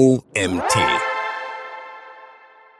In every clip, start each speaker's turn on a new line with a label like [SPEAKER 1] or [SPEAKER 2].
[SPEAKER 1] OMT.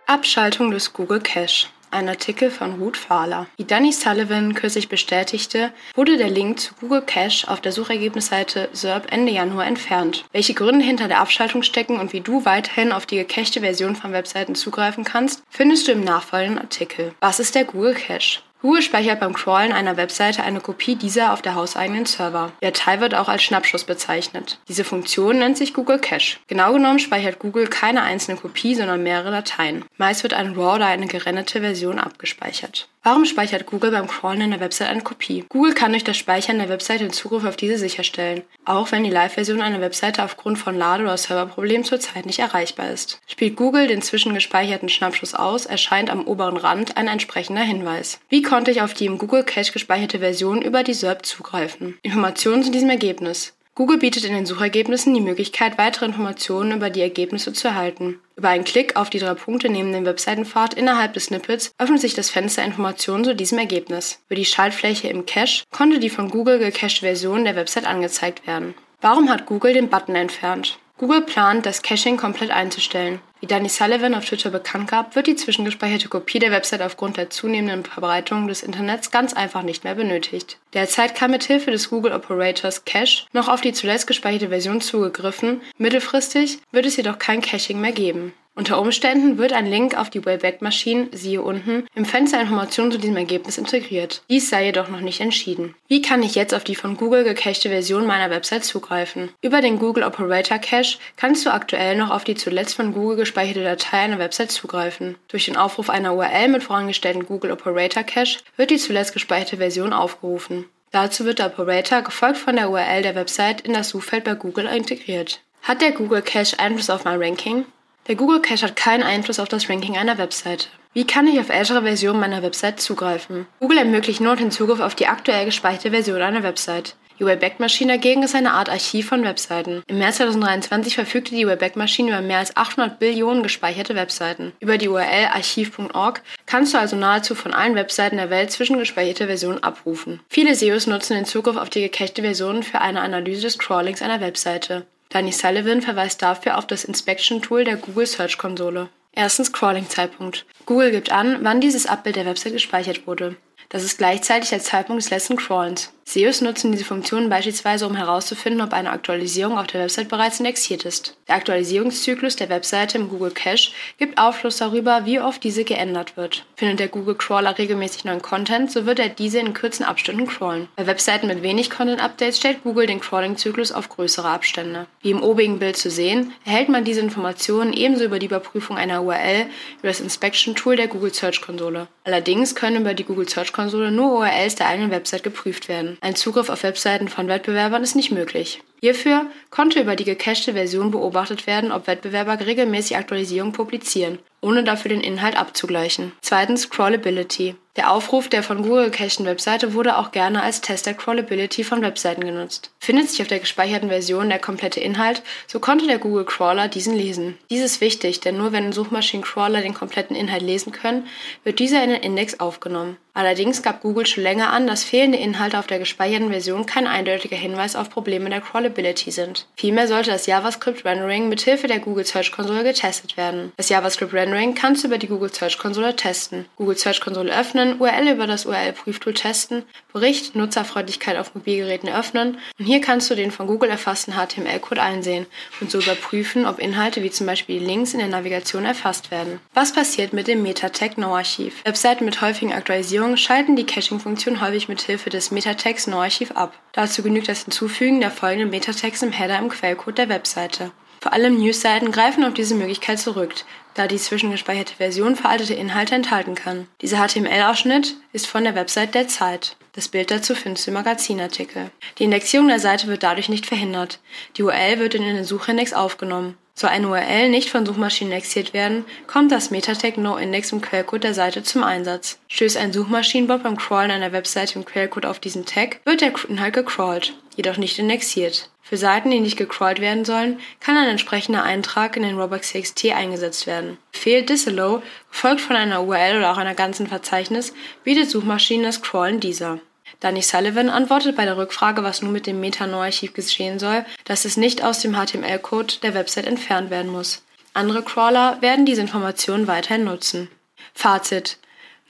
[SPEAKER 2] Abschaltung des Google Cache. Ein Artikel von Ruth Fahler. Wie Danny Sullivan kürzlich bestätigte, wurde der Link zu Google Cache auf der Suchergebnisseite SERP Ende Januar entfernt. Welche Gründe hinter der Abschaltung stecken und wie du weiterhin auf die gecachte Version von Webseiten zugreifen kannst, findest du im nachfolgenden Artikel. Was ist der Google Cache? Google speichert beim Crawlen einer Webseite eine Kopie dieser auf der hauseigenen Server. Die Datei wird auch als Schnappschuss bezeichnet. Diese Funktion nennt sich Google Cache. Genau genommen speichert Google keine einzelne Kopie, sondern mehrere Dateien. Meist wird ein RAW oder eine gerenderte Version abgespeichert. Warum speichert Google beim Crawlen einer Website eine Kopie? Google kann durch das Speichern der Website den Zugriff auf diese sicherstellen, auch wenn die Live-Version einer Webseite aufgrund von Lade- oder Serverproblemen zurzeit nicht erreichbar ist. Spielt Google den zwischengespeicherten Schnappschuss aus, erscheint am oberen Rand ein entsprechender Hinweis. Wie konnte ich auf die im Google Cache gespeicherte Version über die SERP zugreifen? Informationen zu diesem Ergebnis. Google bietet in den Suchergebnissen die Möglichkeit, weitere Informationen über die Ergebnisse zu erhalten. Über einen Klick auf die drei Punkte neben dem Webseitenpfad innerhalb des Snippets öffnet sich das Fenster Informationen zu diesem Ergebnis. Über die Schaltfläche im Cache konnte die von Google gecachete Version der Website angezeigt werden. Warum hat Google den Button entfernt? Google plant, das Caching komplett einzustellen. Wie Danny Sullivan auf Twitter bekannt gab, wird die zwischengespeicherte Kopie der Website aufgrund der zunehmenden Verbreitung des Internets ganz einfach nicht mehr benötigt. Derzeit kann mit Hilfe des Google Operators Cache noch auf die zuletzt gespeicherte Version zugegriffen, mittelfristig wird es jedoch kein Caching mehr geben. Unter Umständen wird ein Link auf die Wayback-Maschine, siehe unten, im Fenster Informationen zu diesem Ergebnis integriert. Dies sei jedoch noch nicht entschieden. Wie kann ich jetzt auf die von Google gecachte Version meiner Website zugreifen? Über den Google Operator Cache kannst du aktuell noch auf die zuletzt von Google gespeicherte Datei einer Website zugreifen. Durch den Aufruf einer URL mit vorangestellten Google Operator Cache wird die zuletzt gespeicherte Version aufgerufen. Dazu wird der Operator gefolgt von der URL der Website in das Suchfeld bei Google integriert. Hat der Google Cache Einfluss auf mein Ranking? Der Google Cache hat keinen Einfluss auf das Ranking einer Webseite. Wie kann ich auf ältere Versionen meiner Website zugreifen? Google ermöglicht nur den Zugriff auf die aktuell gespeicherte Version einer Website. Die Wayback-Maschine dagegen ist eine Art Archiv von Webseiten. Im März 2023 verfügte die Wayback-Maschine über mehr als 800 Billionen gespeicherte Webseiten. Über die URL archiv.org kannst du also nahezu von allen Webseiten der Welt zwischengespeicherte Versionen abrufen. Viele SEOs nutzen den Zugriff auf die gecachte Versionen für eine Analyse des Crawlings einer Webseite. Danny Sullivan verweist dafür auf das Inspection-Tool der Google Search Konsole. Erstens Crawling-Zeitpunkt. Google gibt an, wann dieses Abbild der Website gespeichert wurde. Das ist gleichzeitig der Zeitpunkt des letzten Crawlens. SEOs nutzen diese Funktion beispielsweise, um herauszufinden, ob eine Aktualisierung auf der Website bereits indexiert ist. Der Aktualisierungszyklus der Webseite im Google Cache gibt Aufschluss darüber, wie oft diese geändert wird. Findet der Google Crawler regelmäßig neuen Content, so wird er diese in kurzen Abständen crawlen. Bei Webseiten mit wenig Content-Updates stellt Google den Crawling-Zyklus auf größere Abstände. Wie im obigen Bild zu sehen, erhält man diese Informationen ebenso über die Überprüfung einer URL über das Inspection-Tool der Google Search Konsole. Allerdings können über die Google Search Konsole nur URLs der eigenen Website geprüft werden. Ein Zugriff auf Webseiten von Wettbewerbern ist nicht möglich. Hierfür konnte über die gecachte Version beobachtet werden, ob Wettbewerber regelmäßig Aktualisierungen publizieren, ohne dafür den Inhalt abzugleichen. Zweitens Crawlability. Der Aufruf der von Google gecachten Webseite wurde auch gerne als Test der Crawlability von Webseiten genutzt. Findet sich auf der gespeicherten Version der komplette Inhalt, so konnte der Google Crawler diesen lesen. Dies ist wichtig, denn nur wenn Suchmaschinencrawler den kompletten Inhalt lesen können, wird dieser in den Index aufgenommen. Allerdings gab Google schon länger an, dass fehlende Inhalte auf der gespeicherten Version kein eindeutiger Hinweis auf Probleme der Crawlability sind. Vielmehr sollte das JavaScript Rendering mithilfe der Google Search Konsole getestet werden. Das JavaScript Rendering kannst du über die Google Search Konsole testen. Google Search Konsole öffnen, URL über das URL-Prüftool testen, Bericht Nutzerfreundlichkeit auf Mobilgeräten öffnen und hier kannst du den von Google erfassten HTML-Code einsehen und so überprüfen, ob Inhalte wie zum Beispiel die Links in der Navigation erfasst werden. Was passiert mit dem Metatext No-Archiv? Webseiten mit häufigen Aktualisierungen schalten die Caching-Funktion häufig mit Hilfe des Metatext No-Archiv ab. Dazu genügt das Hinzufügen der folgenden Metatext im Header im Quellcode der Webseite. Vor allem Newsseiten greifen auf diese Möglichkeit zurück, da die zwischengespeicherte Version veraltete Inhalte enthalten kann. Dieser HTML-Ausschnitt ist von der Website der Zeit. Das Bild dazu findest du im Magazinartikel. Die Indexierung der Seite wird dadurch nicht verhindert. Die URL wird in den Suchindex aufgenommen. Soll eine URL nicht von Suchmaschinen indexiert werden, kommt das Metatag NoIndex im Quellcode der Seite zum Einsatz. Stößt ein Suchmaschinenbot beim Crawlen einer Webseite im Quellcode auf diesen Tag, wird der Inhalt gecrawlt, jedoch nicht indexiert. Für Seiten, die nicht gecrawlt werden sollen, kann ein entsprechender Eintrag in den Robots.txt eingesetzt werden. Befehl disallow, gefolgt von einer URL oder auch einer ganzen Verzeichnis, bietet Suchmaschinen das Crawlen dieser. Danny Sullivan antwortet bei der Rückfrage, was nun mit dem Metano-Archiv geschehen soll, dass es nicht aus dem HTML-Code der Website entfernt werden muss. Andere Crawler werden diese Informationen weiterhin nutzen. Fazit.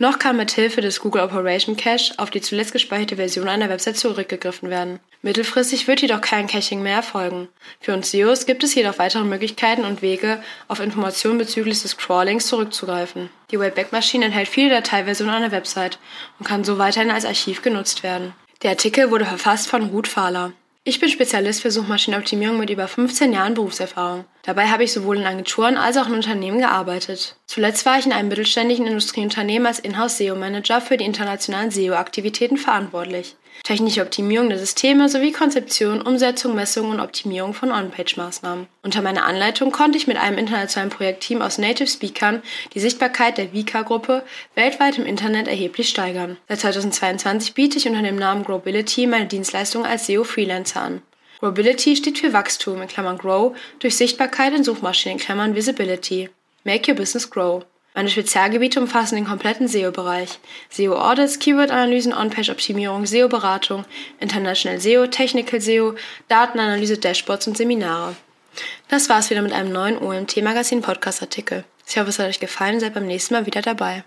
[SPEAKER 2] Noch kann mit Hilfe des Google Operation Cache auf die zuletzt gespeicherte Version einer Website zurückgegriffen werden. Mittelfristig wird jedoch kein Caching mehr erfolgen. Für uns SEOs gibt es jedoch weitere Möglichkeiten und Wege, auf Informationen bezüglich des Crawlings zurückzugreifen. Die Wayback-Maschine enthält viele Dateiversionen einer Website und kann so weiterhin als Archiv genutzt werden. Der Artikel wurde verfasst von Ruth Fahler. Ich bin Spezialist für Suchmaschinenoptimierung mit über 15 Jahren Berufserfahrung. Dabei habe ich sowohl in Agenturen als auch in Unternehmen gearbeitet. Zuletzt war ich in einem mittelständigen Industrieunternehmen als Inhouse-SEO-Manager für die internationalen SEO-Aktivitäten verantwortlich. Technische Optimierung der Systeme sowie Konzeption, Umsetzung, Messung und Optimierung von On-Page-Maßnahmen. Unter meiner Anleitung konnte ich mit einem internationalen Projektteam aus Native Speakern die Sichtbarkeit der Vika-Gruppe weltweit im Internet erheblich steigern. Seit 2022 biete ich unter dem Namen Growbility meine Dienstleistung als SEO-Freelancer an. Growbility steht für Wachstum in Klammern Grow durch Sichtbarkeit in Suchmaschinen in Klammern Visibility. Make your business grow. Meine Spezialgebiete umfassen den kompletten SEO-Bereich. SEO-Audits, Keyword-Analysen, On-Page-Optimierung, SEO-Beratung, International SEO, Technical SEO, Datenanalyse, Dashboards und Seminare. Das war's wieder mit einem neuen OMT Magazin Podcast Artikel. Ich hoffe, es hat euch gefallen, seid beim nächsten Mal wieder dabei.